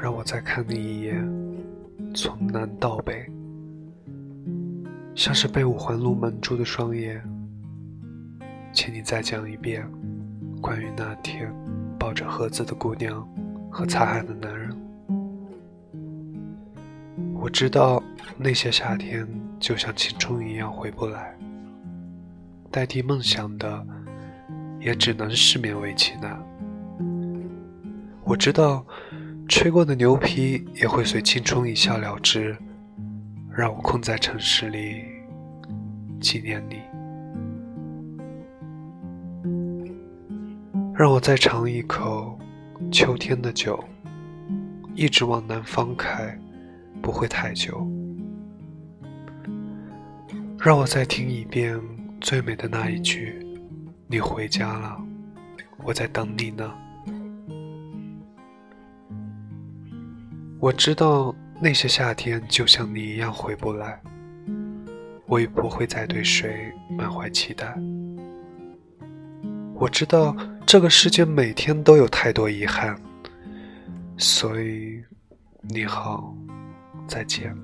让我再看你一眼，从南到北，像是被五环路蒙住的双眼。请你再讲一遍，关于那天抱着盒子的姑娘和擦汗的男人。我知道那些夏天就像青春一样回不来，代替梦想的也只能是勉为其难。我知道吹过的牛皮也会随青春一笑了之，让我困在城市里纪念你。让我再尝一口秋天的酒，一直往南方开，不会太久。让我再听一遍最美的那一句：“你回家了，我在等你呢。”我知道那些夏天就像你一样回不来，我也不会再对谁满怀期待。我知道这个世界每天都有太多遗憾，所以你好，再见。